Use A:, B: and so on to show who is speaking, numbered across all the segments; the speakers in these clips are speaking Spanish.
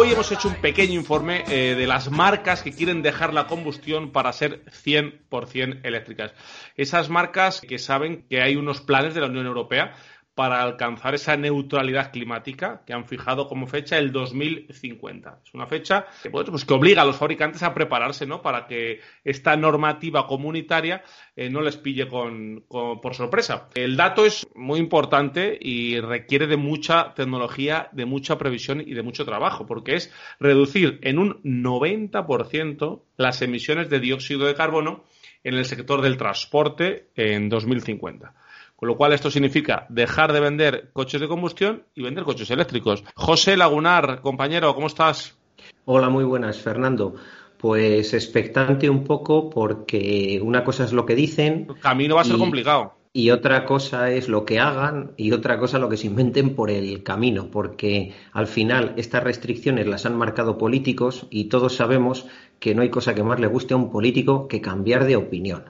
A: Hoy hemos hecho un pequeño informe eh, de las marcas que quieren dejar la combustión para ser 100% eléctricas. Esas marcas que saben que hay unos planes de la Unión Europea para alcanzar esa neutralidad climática que han fijado como fecha el 2050. Es una fecha pues que obliga a los fabricantes a prepararse ¿no? para que esta normativa comunitaria eh, no les pille con, por sorpresa. El dato es muy importante y requiere de mucha tecnología, de mucha previsión y de mucho trabajo, porque es reducir en un 90% las emisiones de dióxido de carbono en el sector del transporte en 2050. Con lo cual esto significa dejar de vender coches de combustión y vender coches eléctricos. José Lagunar, compañero, ¿cómo estás?
B: Hola, muy buenas, Fernando. Pues expectante un poco porque una cosa es lo que dicen.
A: El camino va a ser
B: y,
A: complicado.
B: Y otra cosa es lo que hagan y otra cosa lo que se inventen por el camino, porque al final estas restricciones las han marcado políticos y todos sabemos que no hay cosa que más le guste a un político que cambiar de opinión.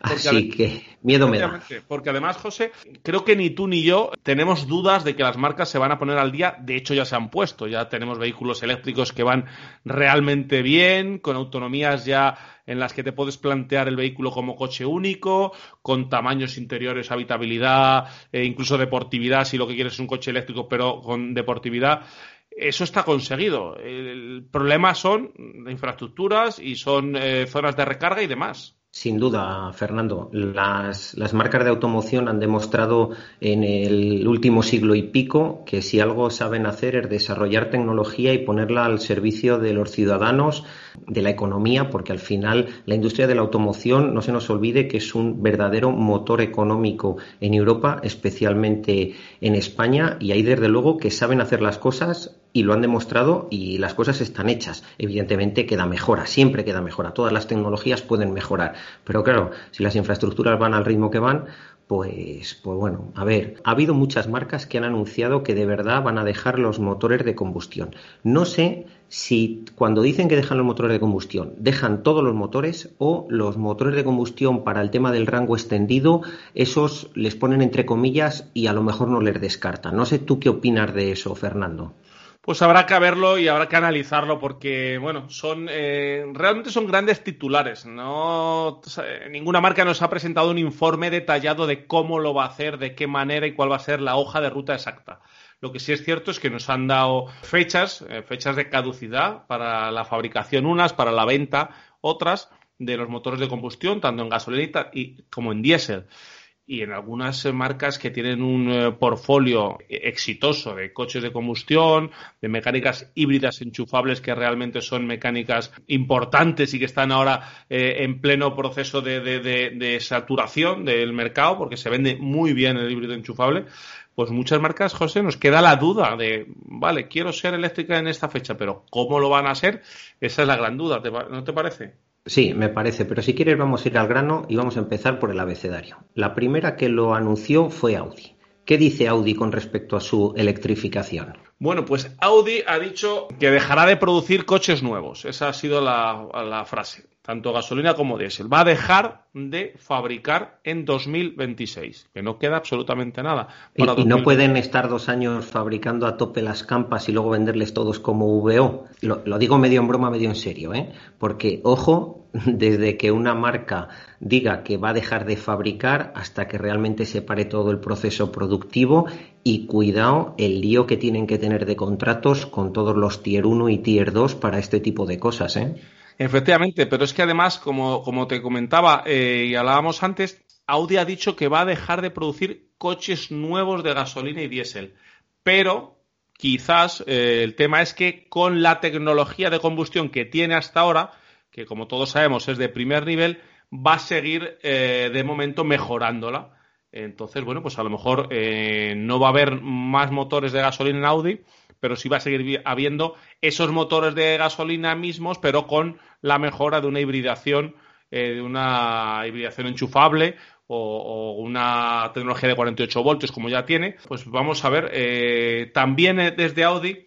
B: Así que miedo me da.
A: Porque además, José, creo que ni tú ni yo tenemos dudas de que las marcas se van a poner al día. De hecho, ya se han puesto. Ya tenemos vehículos eléctricos que van realmente bien, con autonomías ya en las que te puedes plantear el vehículo como coche único, con tamaños interiores, habitabilidad, e incluso deportividad, si lo que quieres es un coche eléctrico, pero con deportividad eso está conseguido. El problema son infraestructuras y son eh, zonas de recarga y demás.
B: Sin duda, Fernando. Las, las, marcas de automoción han demostrado en el último siglo y pico que si algo saben hacer es desarrollar tecnología y ponerla al servicio de los ciudadanos, de la economía, porque al final la industria de la automoción, no se nos olvide que es un verdadero motor económico en Europa, especialmente en España, y hay desde luego que saben hacer las cosas y lo han demostrado y las cosas están hechas. Evidentemente queda mejora, siempre queda mejora. Todas las tecnologías pueden mejorar. Pero claro, si las infraestructuras van al ritmo que van, pues, pues bueno, a ver, ha habido muchas marcas que han anunciado que de verdad van a dejar los motores de combustión. No sé si cuando dicen que dejan los motores de combustión, dejan todos los motores o los motores de combustión para el tema del rango extendido, esos les ponen entre comillas y a lo mejor no les descartan. No sé tú qué opinas de eso, Fernando.
A: Pues habrá que verlo y habrá que analizarlo porque, bueno, son eh, realmente son grandes titulares. No, ninguna marca nos ha presentado un informe detallado de cómo lo va a hacer, de qué manera y cuál va a ser la hoja de ruta exacta. Lo que sí es cierto es que nos han dado fechas, eh, fechas de caducidad para la fabricación unas, para la venta otras de los motores de combustión, tanto en gasolina y como en diésel y en algunas marcas que tienen un eh, portfolio exitoso de coches de combustión, de mecánicas híbridas enchufables que realmente son mecánicas importantes y que están ahora eh, en pleno proceso de, de, saturación del mercado porque se vende muy bien el híbrido enchufable. Pues muchas marcas, José, nos queda la duda de, vale, quiero ser eléctrica en esta fecha, pero ¿cómo lo van a ser? Esa es la gran duda, ¿no te parece?
B: Sí, me parece, pero si quieres vamos a ir al grano y vamos a empezar por el abecedario. La primera que lo anunció fue Audi. ¿Qué dice Audi con respecto a su electrificación?
A: Bueno, pues Audi ha dicho que dejará de producir coches nuevos. Esa ha sido la, la frase. Tanto gasolina como diésel. Va a dejar de fabricar en 2026, que no queda absolutamente nada.
B: y, no pueden estar dos años fabricando a tope las campas y luego venderles todos como VO. Lo, lo digo medio en broma, medio en serio, ¿eh? porque, ojo, desde que una marca diga que va a dejar de fabricar hasta que realmente se pare todo el proceso productivo y cuidado el lío que tienen que tener de contratos con todos los tier 1 y tier 2 para este tipo de cosas, ¿eh?
A: Efectivamente, pero es que además, como, como te comentaba eh, y hablábamos antes, Audi ha dicho que va a dejar de producir coches nuevos de gasolina y diésel. Pero quizás eh, el tema es que con la tecnología de combustión que tiene hasta ahora, que como todos sabemos es de primer nivel, va a seguir eh, de momento mejorándola. Entonces, bueno, pues a lo mejor no va a haber más motores de gasolina en Audi, pero sí va a seguir habiendo esos motores de gasolina mismos, pero con la mejora de una hibridación, eh, de una hibridación enchufable o, una tecnología de 48 voltios como ya tiene. Pues vamos a ver, eh, también eh, desde Audi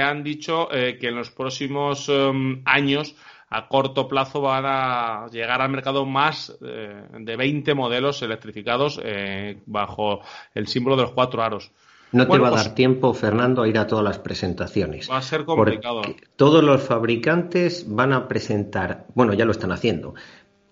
A: han dicho que en los próximos em, años a corto plazo van a llegar al mercado más de 20 modelos electrificados bajo el símbolo de los cuatro aros.
B: No te va a pues dar tiempo, Fernando, a ir a todas las presentaciones.
A: Va a ser complicado.
B: Todos los fabricantes van a presentar, bueno, ya lo están haciendo,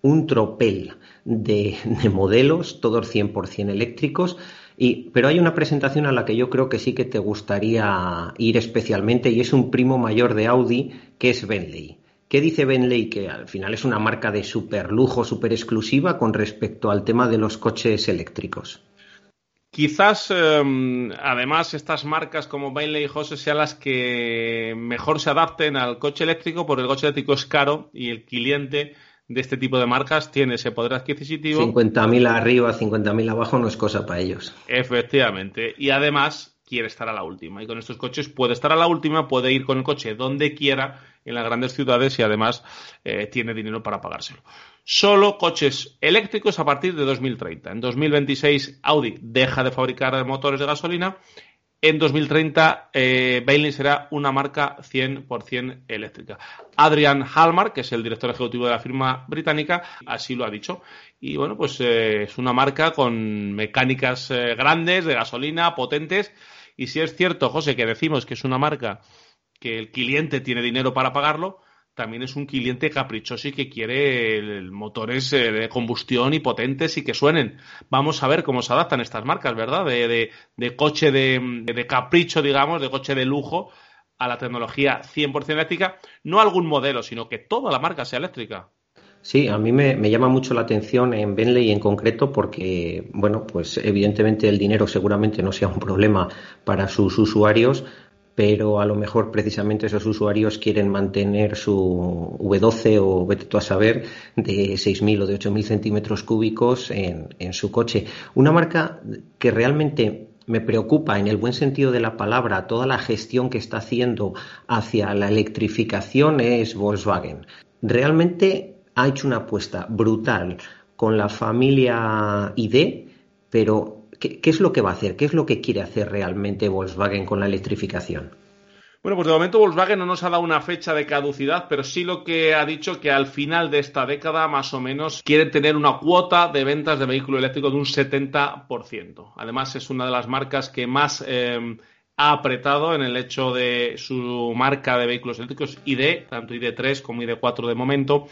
B: un tropel de, modelos, todos 100% eléctricos. Y, pero hay una presentación a la que yo creo que sí que te gustaría ir especialmente y es un primo mayor de Audi que es Bentley. ¿Qué dice Bentley? Que al final es una marca de super lujo, super exclusiva con respecto al tema de los coches eléctricos.
A: Quizás, em, además, estas marcas como Bailey y Jose sean las que mejor se adapten al coche eléctrico, porque el coche eléctrico es caro y el cliente de este tipo de marcas tiene ese poder adquisitivo.
B: 50.000 arriba, 50.000 abajo no es cosa para ellos.
A: Efectivamente. Y además quiere estar a la última. Y con estos coches puede estar a la última, puede ir con el coche donde quiera en las grandes ciudades y además eh, tiene dinero para pagárselo solo coches eléctricos a partir de 2030. En 2026 Audi deja de fabricar motores de gasolina. En 2030 eh, será una marca 100% eléctrica. Adrian Hallmark, que es el director ejecutivo de la firma británica, así lo ha dicho. Y bueno, pues eh, es una marca con mecánicas eh, grandes, de gasolina, potentes. Y si es cierto, José, que decimos que es una marca que el cliente tiene dinero para pagarlo, también es un cliente caprichoso y que quiere motores eh, de combustión y potentes y que suenen. Vamos a ver cómo se adaptan estas marcas, ¿verdad? De, coche de, capricho, digamos, de coche de lujo a la tecnología 100% eléctrica. No algún modelo, sino que toda la marca sea eléctrica.
B: Sí, a mí me, me, llama mucho la atención en Bentley en concreto porque, bueno, pues evidentemente el dinero seguramente no sea un problema para sus usuarios, pero a lo mejor precisamente esos usuarios quieren mantener su V12 o vete a saber de 6.000 o de 8.000 centímetros cúbicos en, en su coche. Una marca que realmente me preocupa en el buen sentido de la palabra toda la gestión que está haciendo hacia la electrificación es Volkswagen. Realmente ha hecho una apuesta brutal con la familia ID, pero ¿Qué, es lo que va a hacer? ¿Qué es lo que quiere hacer realmente Volkswagen con la electrificación?
A: Bueno, pues de momento Volkswagen no nos ha dado una fecha de caducidad, pero sí lo que ha dicho que al final de esta década, más o menos, quiere tener una cuota de ventas de vehículo eléctrico de un 70%. Además, es una de las marcas que más eh, ha apretado en el hecho de su marca de vehículos eléctricos ID, tanto ID3 como ID4 de momento.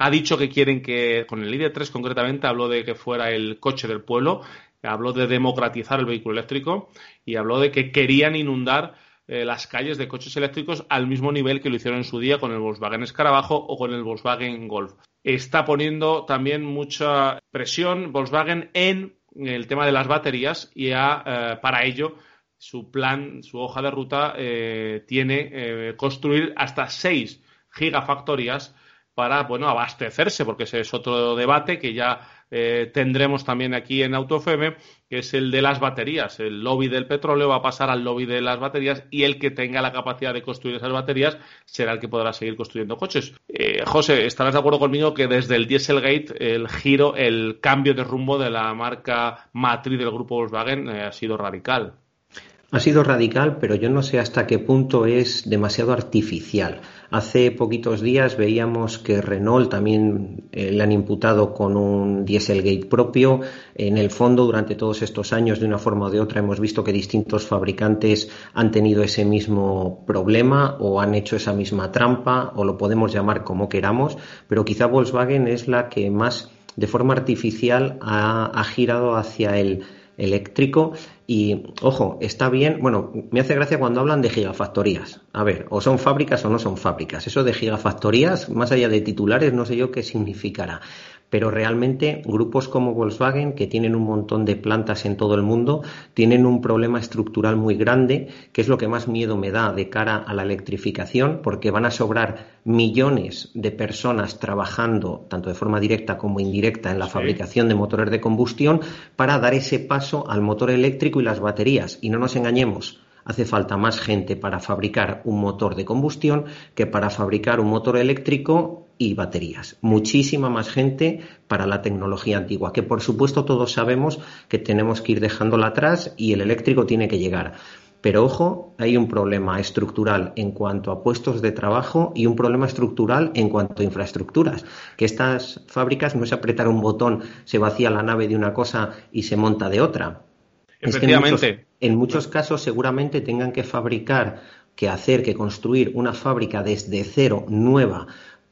A: Ha dicho que quieren que, con el ID3 concretamente, habló de que fuera el coche del pueblo, habló de democratizar el vehículo eléctrico y habló de que querían inundar eh, las calles de coches eléctricos al mismo nivel que lo hicieron en su día con el Volkswagen Escarabajo o con el Volkswagen Golf. Está poniendo también mucha presión Volkswagen en el tema de las baterías y eh, para ello su plan, su hoja de ruta eh, tiene construir hasta seis gigafactorías para bueno abastecerse, porque ese es otro debate que ya eh, tendremos también aquí en AutoFM, que es el de las baterías. El lobby del petróleo va a pasar al lobby de las baterías y el que tenga la capacidad de construir esas baterías será el que podrá seguir construyendo coches. Eh, José, estarás de acuerdo conmigo que desde el Dieselgate el giro, el cambio de rumbo de la marca matriz del grupo Volkswagen eh, ha sido radical.
B: Ha sido radical, pero yo no sé hasta qué punto es demasiado artificial. Hace poquitos días veíamos que Renault también eh, le han imputado con un Dieselgate propio. En el fondo, durante todos estos años, de una forma o de otra, hemos visto que distintos fabricantes han tenido ese mismo problema o han hecho esa misma trampa, o lo podemos llamar como queramos, pero quizá Volkswagen es la que más de forma artificial ha, ha girado hacia el eléctrico y, ojo, está bien, bueno, me hace gracia cuando hablan de gigafactorías. A ver, o son fábricas o no son fábricas. Eso de gigafactorías, más allá de titulares, no sé yo qué significará pero realmente grupos como Volkswagen, que tienen un montón de plantas en todo el mundo, tienen un problema estructural muy grande, que es lo que más miedo me da de cara a la electrificación, porque van a sobrar millones de personas trabajando, tanto de forma directa como indirecta, en la fabricación de motores de combustión, para dar ese paso al motor eléctrico y las baterías. Y no nos engañemos, hace falta más gente para fabricar un motor de combustión que para fabricar un motor eléctrico y baterías. Muchísima más gente para la tecnología antigua, que por supuesto todos sabemos que tenemos que ir dejándola atrás y el eléctrico tiene que llegar. Pero ojo, hay un problema estructural en cuanto a puestos de trabajo y un problema estructural en cuanto a infraestructuras. Que estas fábricas no es apretar un botón, se vacía la nave de una cosa y se monta de otra.
A: Efectivamente.
B: en, muchos, casos seguramente tengan que fabricar, que hacer, que construir una fábrica desde cero nueva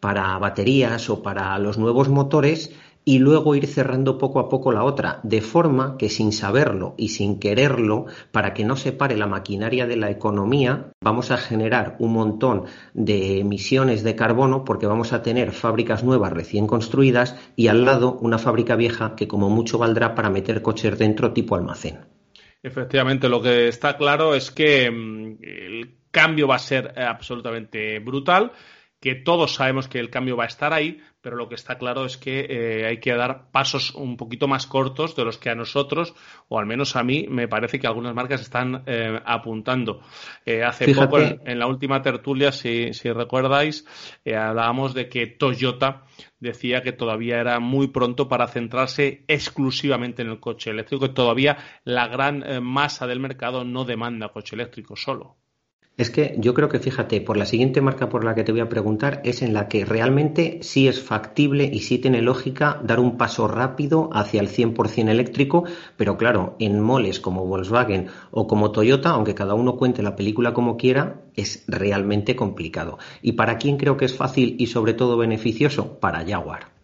B: para baterías o para los nuevos motores y luego ir cerrando poco a poco la otra, de forma que sin saberlo y sin quererlo, para que no se pare la maquinaria de la economía, vamos a generar un montón de emisiones de carbono porque vamos a tener fábricas nuevas recién construidas y al lado una fábrica vieja que como mucho valdrá para meter coches dentro tipo almacén.
A: Efectivamente, lo que está claro es que mm, el cambio va a ser eh, absolutamente brutal, que todos sabemos que el cambio va a estar ahí, pero lo que está claro es que eh, hay que dar pasos un poquito más cortos de los que a nosotros, o al menos a mí, me parece que algunas marcas están eh, apuntando. hace poco, en, la última tertulia, si, si recordáis, hablábamos de que Toyota decía que todavía era muy pronto para centrarse exclusivamente en el coche eléctrico, que todavía la gran eh, masa del mercado no demanda coche eléctrico solo.
B: Es que yo creo que, fíjate, por la siguiente marca por la que te voy a preguntar es en la que realmente sí es factible y sí tiene lógica dar un paso rápido hacia el 100% eléctrico, pero claro, en moles como Volkswagen o como Toyota, aunque cada uno cuente la película como quiera, es realmente complicado. ¿Y para quién creo que es fácil y sobre todo beneficioso? Para Jaguar.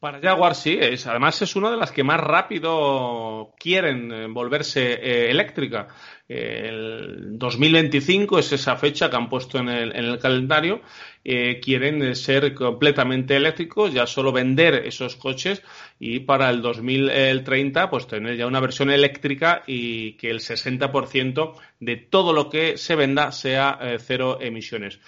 A: Para Jaguar sí, es, además es una de las que más rápido quieren eh, volverse eh, eléctrica. El 2025 es esa fecha que han puesto en el, en el calendario. Eh, quieren ser completamente eléctricos, ya solo vender esos coches y para el 2030 pues tener ya una versión eléctrica y que el 60% de todo lo que se venda sea cero emisiones.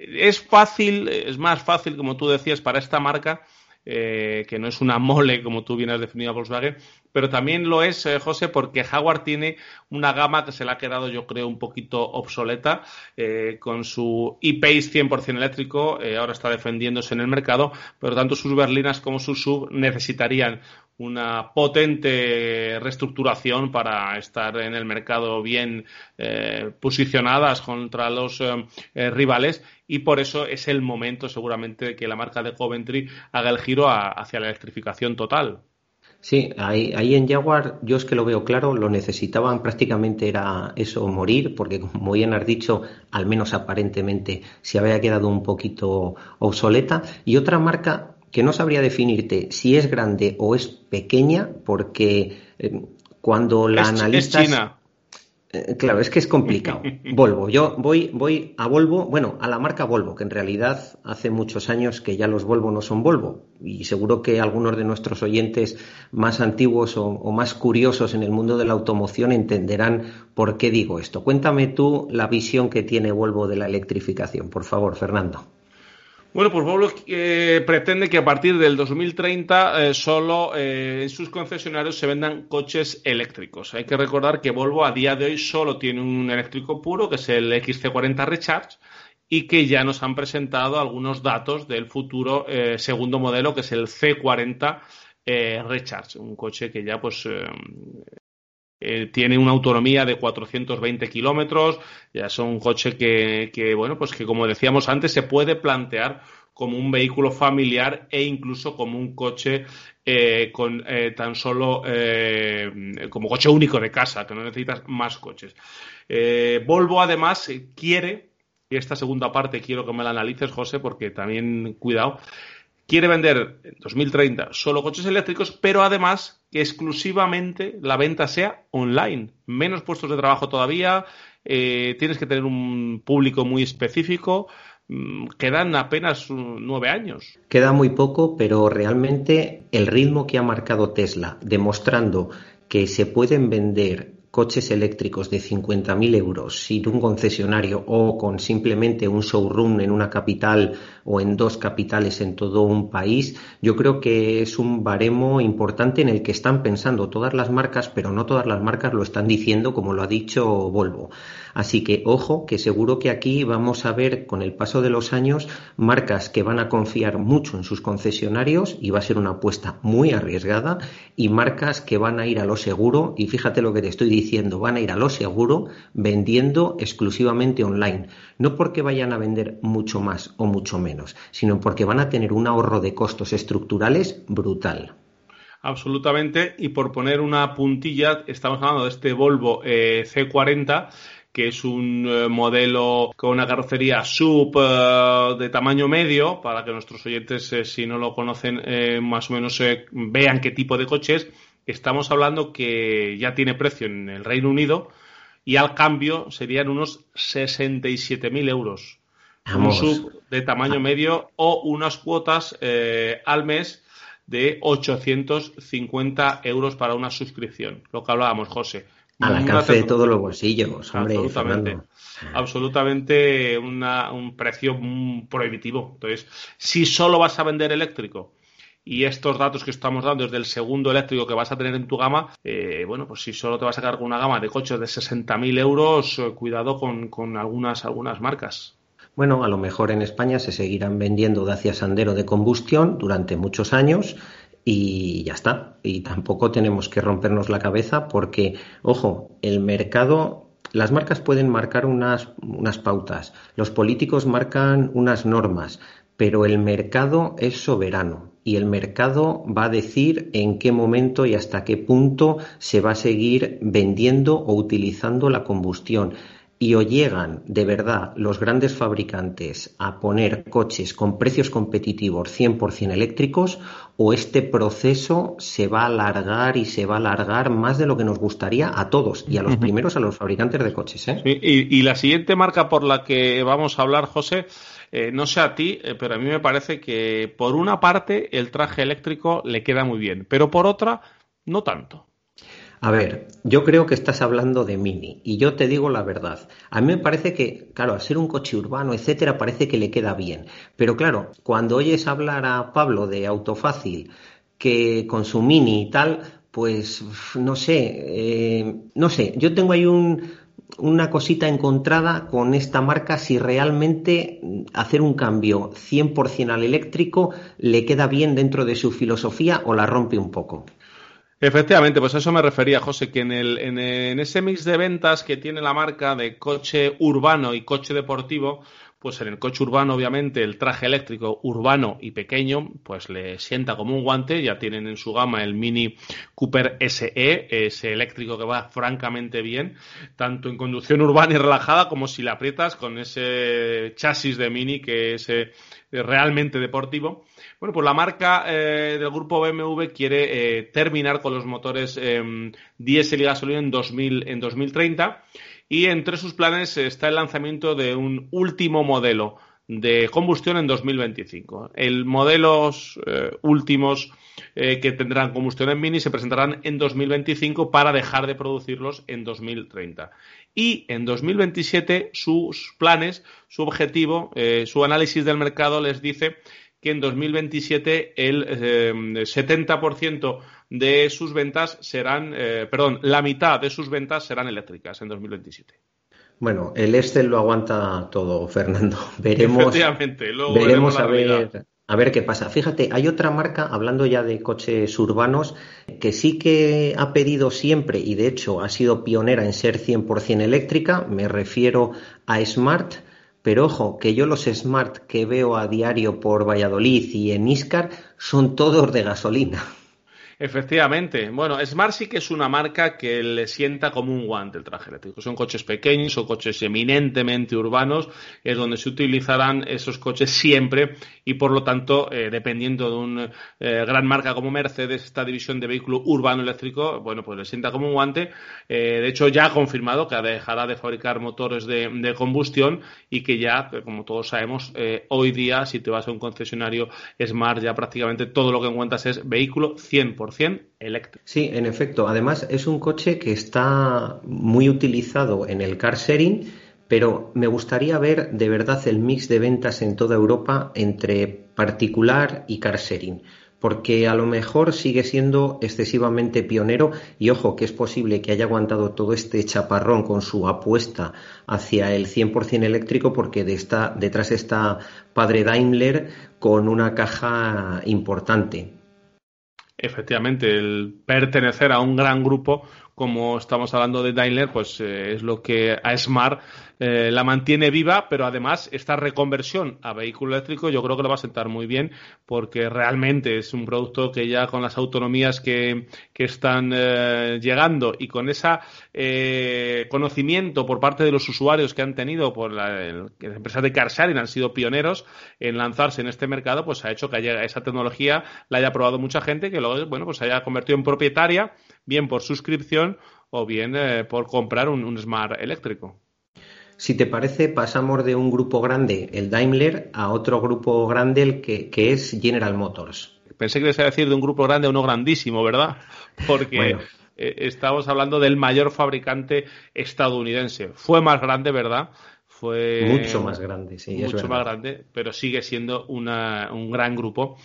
A: Es fácil, es más fácil, como tú decías, para esta marca eh, que no es una mole como tú bien has definido a Volkswagen, pero también lo es, eh, José, porque Jaguar tiene una gama que se le ha quedado, yo creo, un poquito obsoleta eh, con su e-Pace 100% eléctrico, ahora está defendiéndose en el mercado, pero tanto sus berlinas como sus sub necesitarían una potente reestructuración para estar en el mercado bien eh, posicionadas contra los eh, eh, rivales y por eso es el momento seguramente que la marca de Coventry haga el giro hacia la electrificación total.
B: Sí, ahí, ahí, en Jaguar yo es que lo veo claro, lo necesitaban prácticamente era eso, morir, porque como bien has dicho, al menos aparentemente se había quedado un poquito obsoleta. Y otra marca que no sabría definirte si es grande o es pequeña, porque eh, cuando la analizas.
A: China.
B: Eh, claro, es que es complicado. Volvo. Yo voy, voy a Volvo, bueno, a la marca Volvo, que en realidad hace muchos años que ya los Volvo no son Volvo. Y seguro que algunos de nuestros oyentes más antiguos o, o más curiosos en el mundo de la automoción entenderán por qué digo esto. Cuéntame tú la visión que tiene Volvo de la electrificación, por favor, Fernando.
A: Bueno, pues Volvo eh, pretende que a partir del 2030 eh, solo eh, en sus concesionarios se vendan coches eléctricos. Hay que recordar que Volvo a día de hoy solo tiene un eléctrico puro, que es el XC40 Recharge, y que ya nos han presentado algunos datos del futuro segundo modelo, que es el C40 Recharge, un coche que ya pues eh, tiene una autonomía de 420 kilómetros, ya es un coche que, que, bueno, pues que como decíamos antes, se puede plantear como un vehículo familiar e incluso como un coche eh, con eh, tan solo eh, como coche único de casa, que no necesitas más coches. Eh, Volvo además quiere, y esta segunda parte quiero que me la analices, José, porque también cuidado, quiere vender en 2030 solo coches eléctricos, pero además que exclusivamente la venta sea online. Menos puestos de trabajo todavía, eh, tienes que tener un público muy específico. Mm, quedan apenas nueve años.
B: Queda muy poco, pero realmente el ritmo que ha marcado Tesla, demostrando que se pueden vender coches eléctricos de 50.000 euros sin un concesionario o con simplemente un showroom en una capital o en dos capitales en todo un país, yo creo que es un baremo importante en el que están pensando todas las marcas, pero no todas las marcas lo están diciendo como lo ha dicho Volvo. Así que ojo, que seguro que aquí vamos a ver con el paso de los años marcas que van a confiar mucho en sus concesionarios y va a ser una apuesta muy arriesgada y marcas que van a ir a lo seguro y fíjate lo que te estoy diciendo, van a ir a lo seguro vendiendo exclusivamente online, no porque vayan a vender mucho más o mucho menos, sino porque van a tener un ahorro de costos estructurales brutal.
A: Absolutamente, y por poner una puntilla, estamos hablando de este Volvo eh, C40 que es un eh, modelo con una carrocería sub eh, de tamaño medio, para que nuestros oyentes, si no lo conocen, más o menos vean qué tipo de coche es. Estamos hablando que ya tiene precio en el Reino Unido y al cambio serían unos 67.000 euros. Un sub de tamaño medio o unas cuotas al mes de 850 euros para una suscripción. Lo que hablábamos, José
B: al alcance de todos los bolsillos, hombre,
A: absolutamente, absolutamente un precio prohibitivo. Entonces, si solo vas a vender eléctrico y estos datos que estamos dando es del segundo eléctrico que vas a tener en tu gama, eh, bueno, pues si solo te vas a sacar con una gama de coches de 60.000 euros, eh, cuidado con, algunas, algunas marcas.
B: Bueno, a lo mejor en España se seguirán vendiendo Dacia Sandero de combustión durante muchos años y ya está. Y tampoco tenemos que rompernos la cabeza porque, ojo, el mercado, las marcas pueden marcar unas pautas, los políticos marcan unas normas, pero el mercado es soberano y el mercado va a decir en qué momento y hasta qué punto se va a seguir vendiendo o utilizando la combustión y o llegan de verdad los grandes fabricantes a poner coches con precios competitivos 100% eléctricos o este proceso se va a alargar y se va a alargar más de lo que nos gustaría a todos y a los primeros a los fabricantes de coches. ¿eh?
A: y, la siguiente marca por la que vamos a hablar, José, eh, no sé a ti, eh, pero a mí me parece que por una parte el traje eléctrico le queda muy bien, pero por otra no tanto.
B: A ver, yo creo que estás hablando de Mini y yo te digo la verdad. A mí me parece que, claro, al ser un coche urbano, etcétera, parece que le queda bien. Pero claro, cuando oyes hablar a Pablo de Autofácil, que con su Mini y tal, pues no sé, eh, no sé, yo tengo ahí un, una cosita encontrada con esta marca si realmente hacer un cambio 100% al eléctrico le queda bien dentro de su filosofía o la rompe un poco.
A: Efectivamente, pues a eso me refería, José, que en, el, en, ese mix de ventas que tiene la marca de coche urbano y coche deportivo, pues en el coche urbano, obviamente, el traje eléctrico urbano y pequeño, pues le sienta como un guante. Ya tienen en su gama el Mini Cooper SE, ese eléctrico que va francamente bien, tanto en conducción urbana y relajada como si la aprietas con ese chasis de Mini que es eh, realmente deportivo. Bueno, pues la marca eh, del grupo BMW quiere eh, terminar con los motores eh, diésel y gasolina en, 2000, en 2030 y entre sus planes está el lanzamiento de un último modelo de combustión en 2025. El modelos eh, últimos eh, que tendrán combustión en mini se presentarán en 2025 para dejar de producirlos en 2030. Y en 2027 sus planes, su objetivo, eh, su análisis del mercado les dice que en 2027 el 70% de sus ventas serán, perdón, la mitad de sus ventas serán eléctricas en 2027.
B: Bueno, el Excel lo aguanta todo, Fernando. Veremos, veremos a ver A ver qué pasa. Fíjate, hay otra marca, hablando ya de coches urbanos, que sí que ha pedido siempre y de hecho ha sido pionera en ser 100% eléctrica. Me refiero a Smart. Pero ojo, que yo los Smart que veo a diario por Valladolid y en Iscar son todos de gasolina.
A: Efectivamente. Bueno, Smart sí que es una marca que le sienta como un guante el traje eléctrico. Son coches pequeños, son coches eminentemente urbanos, es donde se utilizarán esos coches siempre y por lo tanto, eh, dependiendo de una eh, gran marca como Mercedes, esta división de vehículo urbano eléctrico, bueno, pues le sienta como un guante. Eh, de hecho, ya ha confirmado que dejará de fabricar motores de, de combustión y que ya, como todos sabemos, hoy día, si te vas a un concesionario Smart, ya prácticamente todo lo que encuentras es vehículo 100% eléctrico.
B: Sí, en efecto. Además, es un coche que está muy utilizado en el car sharing, pero me gustaría ver de verdad el mix de ventas en toda Europa entre particular y car sharing porque a lo mejor sigue siendo excesivamente pionero y ojo que es posible que haya aguantado todo este chaparrón con su apuesta hacia el 100% eléctrico porque de esta, detrás está padre Daimler con una caja importante
A: efectivamente, el pertenecer a un gran grupo como estamos hablando de Daimler, pues eh, es lo que a Smart eh, la mantiene viva, pero además esta reconversión a vehículo eléctrico yo creo que lo va a sentar muy bien porque realmente es un producto que ya con las autonomías que, que están eh, llegando y con ese conocimiento por parte de los usuarios que han tenido por la, las empresas de car han sido pioneros en lanzarse en este mercado, pues ha hecho que haya, esa tecnología la haya probado mucha gente que luego bueno pues haya convertido en propietaria bien por suscripción o bien eh, por comprar un, Smart eléctrico.
B: Si te parece, pasamos de un grupo grande, el Daimler, a otro grupo grande, el que, es General Motors.
A: Pensé que ibas a decir de un grupo grande a uno grandísimo, ¿verdad? Porque eh, estamos hablando del mayor fabricante estadounidense. Fue más grande, ¿verdad? Fue
B: mucho más grande, sí.
A: Mucho más grande, pero sigue siendo un gran grupo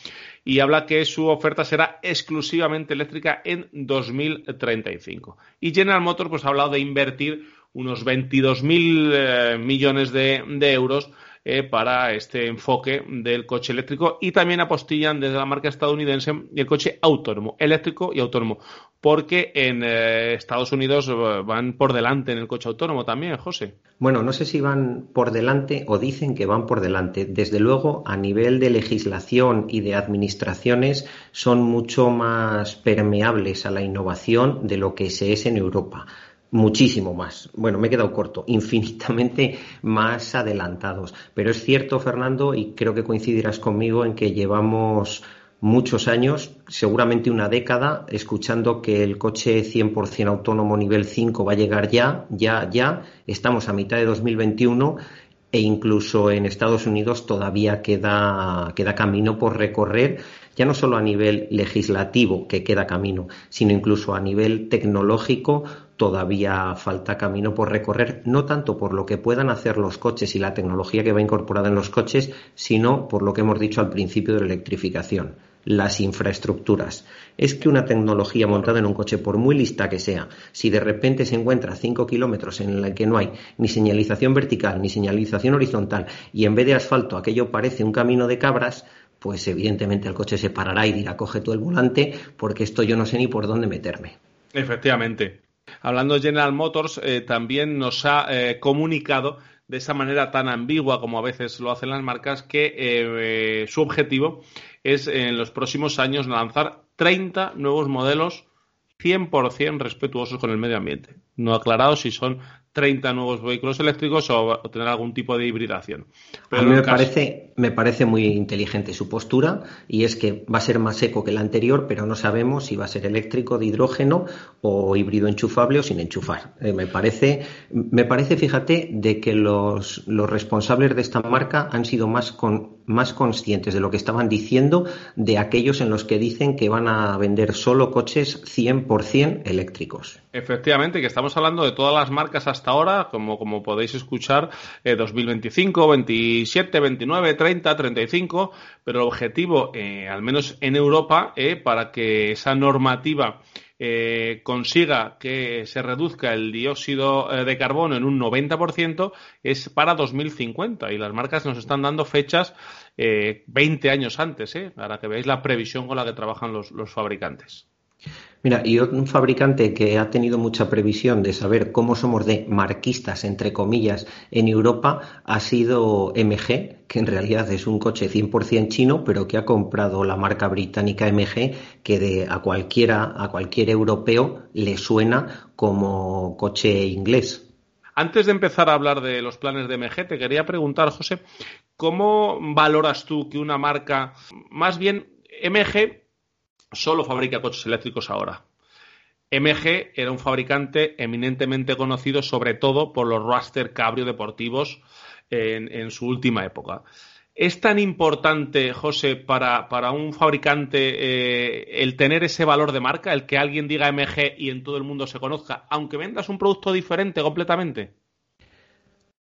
A: y habla que su oferta será exclusivamente eléctrica en 2035. Y General Motors pues, ha hablado de invertir unos 22.000 eh, millones de, euros eh, para este enfoque del coche eléctrico y también apostillan desde la marca estadounidense el coche autónomo, eléctrico y autónomo, porque en eh, Estados Unidos van por delante en el coche autónomo también, José.
B: Bueno, no sé si van por delante o dicen que van por delante. Desde luego, a nivel de legislación y de administraciones, son mucho más permeables a la innovación de lo que se es en Europa muchísimo más. Bueno, me he quedado corto, infinitamente más adelantados. Pero es cierto, Fernando, y creo que coincidirás conmigo en que llevamos muchos años, seguramente una década, escuchando que el coche 100% autónomo nivel 5 va a llegar ya, ya, ya. Estamos a mitad de 2021 e incluso en Estados Unidos todavía queda, queda camino por recorrer, ya no solo a nivel legislativo, que queda camino, sino incluso a nivel tecnológico, todavía falta camino por recorrer, no tanto por lo que puedan hacer los coches y la tecnología que va incorporada en los coches, sino por lo que hemos dicho al principio de la electrificación las infraestructuras. Es que una tecnología montada en un coche, por muy lista que sea, si de repente se encuentra a 5 kilómetros en la que no hay ni señalización vertical ni señalización horizontal y en vez de asfalto aquello parece un camino de cabras, pues evidentemente el coche se parará y dirá coge tú el volante porque esto yo no sé ni por dónde meterme.
A: Efectivamente. Hablando de General Motors, eh, también nos ha eh, comunicado de esa manera tan ambigua como a veces lo hacen las marcas que eh, su objetivo es en los próximos años lanzar 30 nuevos modelos 100% respetuosos con el medio ambiente. No aclarado si son 30 nuevos vehículos eléctricos o, tener algún tipo de hibridación.
B: a mí me, parece, me parece muy inteligente su postura y es que va a ser más seco que el anterior, pero no sabemos si va a ser eléctrico de hidrógeno o híbrido enchufable o sin enchufar. Eh, me, parece, me parece, fíjate, de que los, los responsables de esta marca han sido más, con, más conscientes de lo que estaban diciendo de aquellos en los que dicen que van a vender solo coches 100% eléctricos.
A: Efectivamente, que estamos hablando de todas las marcas hasta ahora, como, como podéis escuchar, 2025, 27, 29, 30, 35, pero el objetivo, eh, al menos en Europa, eh, para que esa normativa eh, consiga que se reduzca el dióxido eh, de carbono en un 90% es para 2050 y las marcas nos están dando fechas 20 años antes, para que veáis la previsión con la que trabajan los, los fabricantes.
B: Mira, y un fabricante que ha tenido mucha previsión de saber cómo somos de marquistas, entre comillas, en Europa ha sido MG, que en realidad es un coche 100% chino, pero que ha comprado la marca británica MG, que de, a cualquiera, a cualquier europeo le suena como coche inglés.
A: Antes de empezar a hablar de los planes de MG, te quería preguntar, José, ¿cómo valoras tú que una marca, más bien MG, solo fabrica coches eléctricos ahora. MG era un fabricante eminentemente conocido sobre todo por los Raster Cabrio deportivos en, su última época. ¿Es tan importante, José, para, un fabricante eh, el tener ese valor de marca, el que alguien diga MG y en todo el mundo se conozca, aunque vendas un producto diferente completamente?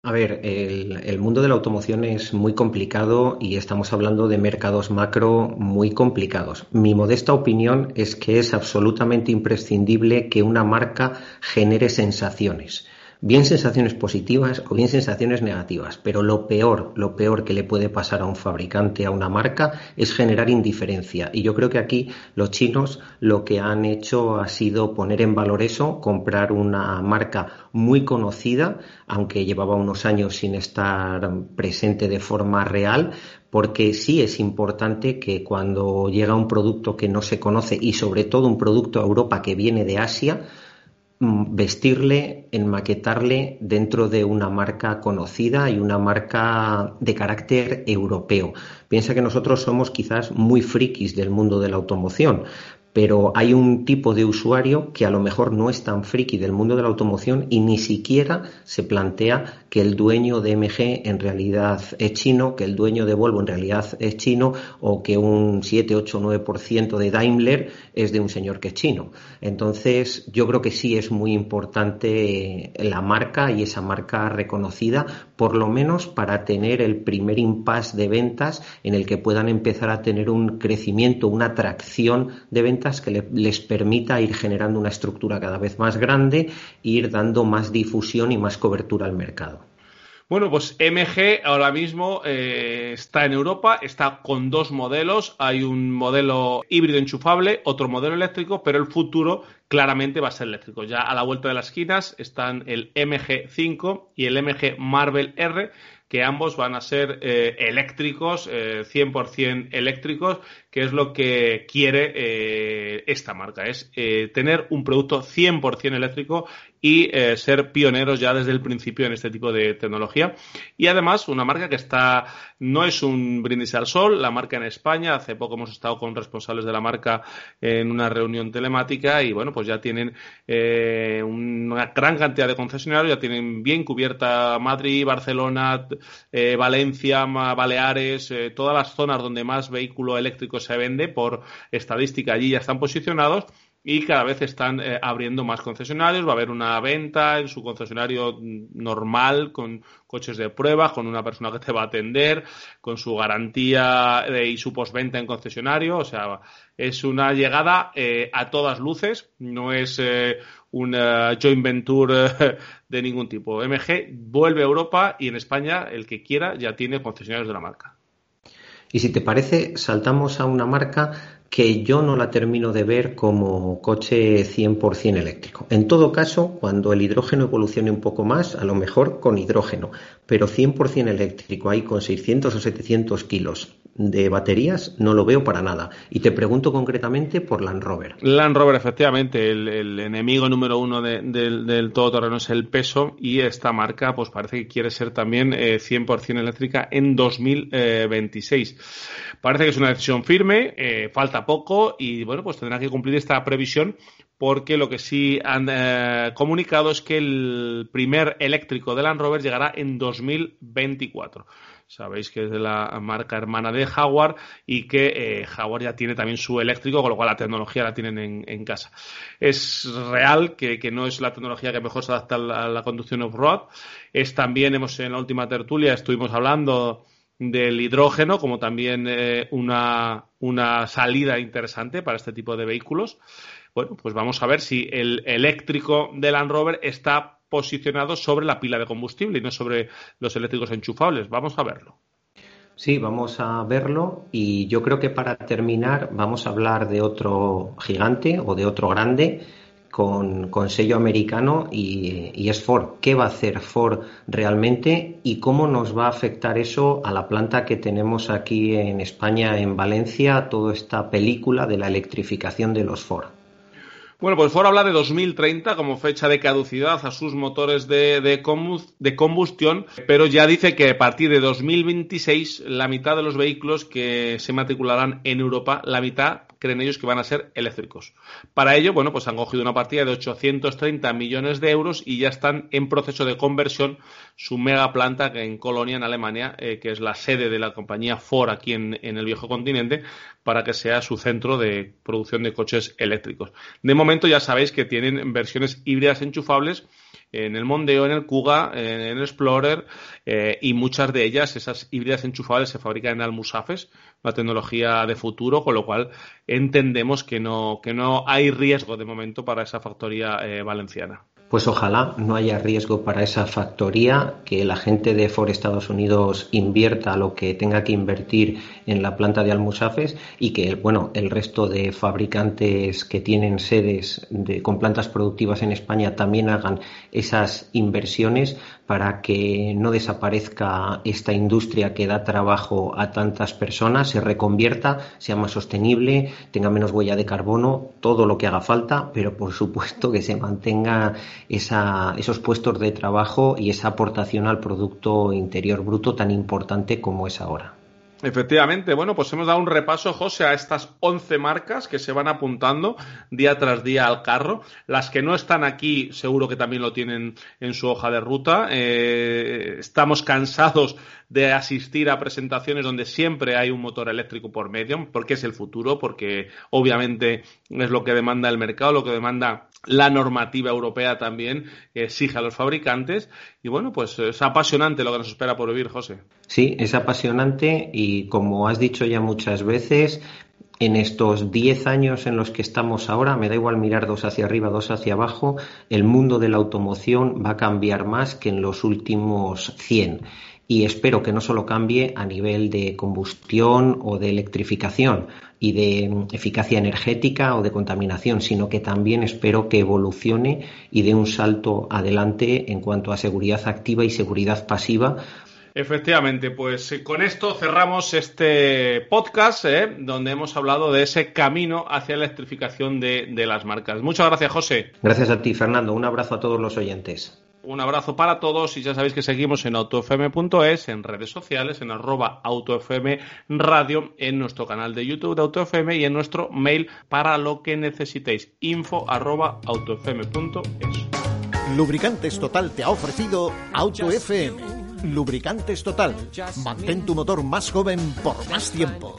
B: A ver, el, mundo de la automoción es muy complicado y estamos hablando de mercados macro muy complicados. Mi modesta opinión es que es absolutamente imprescindible que una marca genere sensaciones bien sensaciones positivas o bien sensaciones negativas, pero lo peor, lo peor que le puede pasar a un fabricante, a una marca, es generar indiferencia. Y yo creo que aquí los chinos lo que han hecho ha sido poner en valor eso, comprar una marca muy conocida, aunque llevaba unos años sin estar presente de forma real, porque sí es importante que cuando llega un producto que no se conoce y sobre todo un producto a Europa que viene de Asia, vestirle, enmaquetarle dentro de una marca conocida y una marca de carácter europeo. Piensa que nosotros somos quizás muy frikis del mundo de la automoción, pero hay un tipo de usuario que a lo mejor no es tan friki del mundo de la automoción y ni siquiera se plantea que el dueño de MG en realidad es chino, que el dueño de Volvo en realidad es chino o que un 7, 8, 9% de Daimler es de un señor que es chino. Entonces yo creo que sí es muy importante la marca y esa marca reconocida, por lo menos para tener el primer impasse de ventas en el que puedan empezar a tener un crecimiento, una atracción de ventas que les permita ir generando una estructura cada vez más grande e ir dando más difusión y más cobertura al mercado.
A: Bueno, pues MG ahora mismo eh, está en Europa, está con dos modelos. Hay un modelo híbrido enchufable, otro modelo eléctrico, pero el futuro claramente va a ser eléctrico. Ya a la vuelta de las esquinas están el MG5 y el MG Marvel R, que ambos van a ser eh, eléctricos, 100% eh, eléctricos, que es lo que quiere eh, esta marca, es tener un producto 100% eléctrico y ser pioneros ya desde el principio en este tipo de tecnología. Y además, una marca que está, no es un brindis al sol, la marca en España, hace poco hemos estado con responsables de la marca en una reunión telemática y bueno, pues ya tienen una gran cantidad de concesionarios, ya tienen bien cubierta Madrid, Barcelona, eh, Valencia, Baleares, eh, todas las zonas donde más vehículo eléctrico se vende por estadística. Allí ya están posicionados y cada vez están eh, abriendo más concesionarios. Va a haber una venta en su concesionario normal con coches de prueba, con una persona que te va a atender, con su garantía y su postventa en concesionario. O sea, es una llegada a todas luces, no es una joint venture de ningún tipo. MG vuelve a Europa y en España el que quiera ya tiene concesionarios de la marca.
B: Y si te parece, saltamos a una marca que yo no la termino de ver como coche 100% eléctrico. En todo caso, cuando el hidrógeno evolucione un poco más, a lo mejor con hidrógeno, pero 100% eléctrico, ahí con 600 o 700 kilos de baterías, no lo veo para nada. Y te pregunto concretamente por Land Rover.
A: Land Rover, efectivamente, el, enemigo número uno del, del todoterreno es el peso y esta marca pues parece que quiere ser también 100% eh, eléctrica en 2026. Parece que es una decisión firme, eh, falta poco y bueno, pues tendrá que cumplir esta previsión porque lo que sí han eh, comunicado es que el primer eléctrico de Land Rover llegará en 2024. Sabéis que es de la marca hermana de Jaguar y que eh, Jaguar ya tiene también su eléctrico, con lo cual la tecnología la tienen en, casa. Es real que, no es la tecnología que mejor se adapta a la, conducción off-road. Es también, hemos en la última tertulia, estuvimos hablando del hidrógeno como también eh, una, una salida interesante para este tipo de vehículos. bueno, pues vamos a ver si el eléctrico de Land Rover está posicionado sobre la pila de combustible y no sobre los eléctricos enchufables. Vamos a verlo.
B: Sí, vamos a verlo y yo creo que para terminar vamos a hablar de otro gigante o de otro grande con, sello americano y, y, es Ford. ¿Qué va a hacer Ford realmente y cómo nos va a afectar eso a la planta que tenemos aquí en España, en Valencia, toda esta película de la electrificación de los Ford?
A: Bueno, pues Ford habla de 2030 como fecha de caducidad a sus motores de, de, combustión, pero ya dice que a partir de 2026 la mitad de los vehículos que se matricularán en Europa, la mitad creen ellos que van a ser eléctricos. Para ello, bueno, pues han cogido una partida de 830 millones de euros y ya están en proceso de conversión su mega planta en Colonia, en Alemania, eh, que es la sede de la compañía Ford aquí en, en, el viejo continente, para que sea su centro de producción de coches eléctricos. De momento ya sabéis que tienen versiones híbridas enchufables en el Mondeo, en el Kuga, en el Explorer eh, y muchas de ellas, esas híbridas enchufables, se fabrican en Almusafes, una tecnología de futuro, con lo cual entendemos que no, que no hay riesgo de momento para esa factoría eh, valenciana.
B: Pues ojalá no haya riesgo para esa factoría, que la gente de Ford Estados Unidos invierta lo que tenga que invertir en la planta de Almusafes y que bueno, el resto de fabricantes que tienen sedes de, con plantas productivas en España también hagan esas inversiones para que no desaparezca esta industria que da trabajo a tantas personas, se reconvierta, sea más sostenible, tenga menos huella de carbono, todo lo que haga falta, pero por supuesto que se mantenga esa, esos puestos de trabajo y esa aportación al Producto Interior Bruto tan importante como es ahora.
A: Efectivamente, bueno, pues hemos dado un repaso, José, a estas 11 marcas que se van apuntando día tras día al carro. Las que no están aquí, seguro que también lo tienen en su hoja de ruta. Eh, estamos cansados de asistir a presentaciones donde siempre hay un motor eléctrico por medio, porque es el futuro, porque obviamente es lo que demanda el mercado, lo que demanda la normativa europea también exige a los fabricantes. Y bueno, pues es apasionante lo que nos espera por vivir, José.
B: Sí, es apasionante y como has dicho ya muchas veces, en estos 10 años en los que estamos ahora, me da igual mirar dos hacia arriba, dos hacia abajo, el mundo de la automoción va a cambiar más que en los últimos 100 y espero que no solo cambie a nivel de combustión o de electrificación y de eficacia energética o de contaminación, sino que también espero que evolucione y dé un salto adelante en cuanto a seguridad activa y seguridad pasiva
A: Efectivamente, pues eh, con esto cerramos este podcast eh, donde hemos hablado de ese camino hacia la electrificación de, de, las marcas. Muchas gracias, José.
B: Gracias a ti, Fernando. Un abrazo a todos los oyentes.
A: Un abrazo para todos y ya sabéis que seguimos en autofm.es, en redes sociales, en arroba autofm radio, en nuestro canal de YouTube de AutoFM y en nuestro mail para lo que necesitéis, info arroba autofm.es.
C: Lubricantes Total te ha ofrecido AutoFM. Lubricantes Total. Mantén tu motor más joven por más tiempo.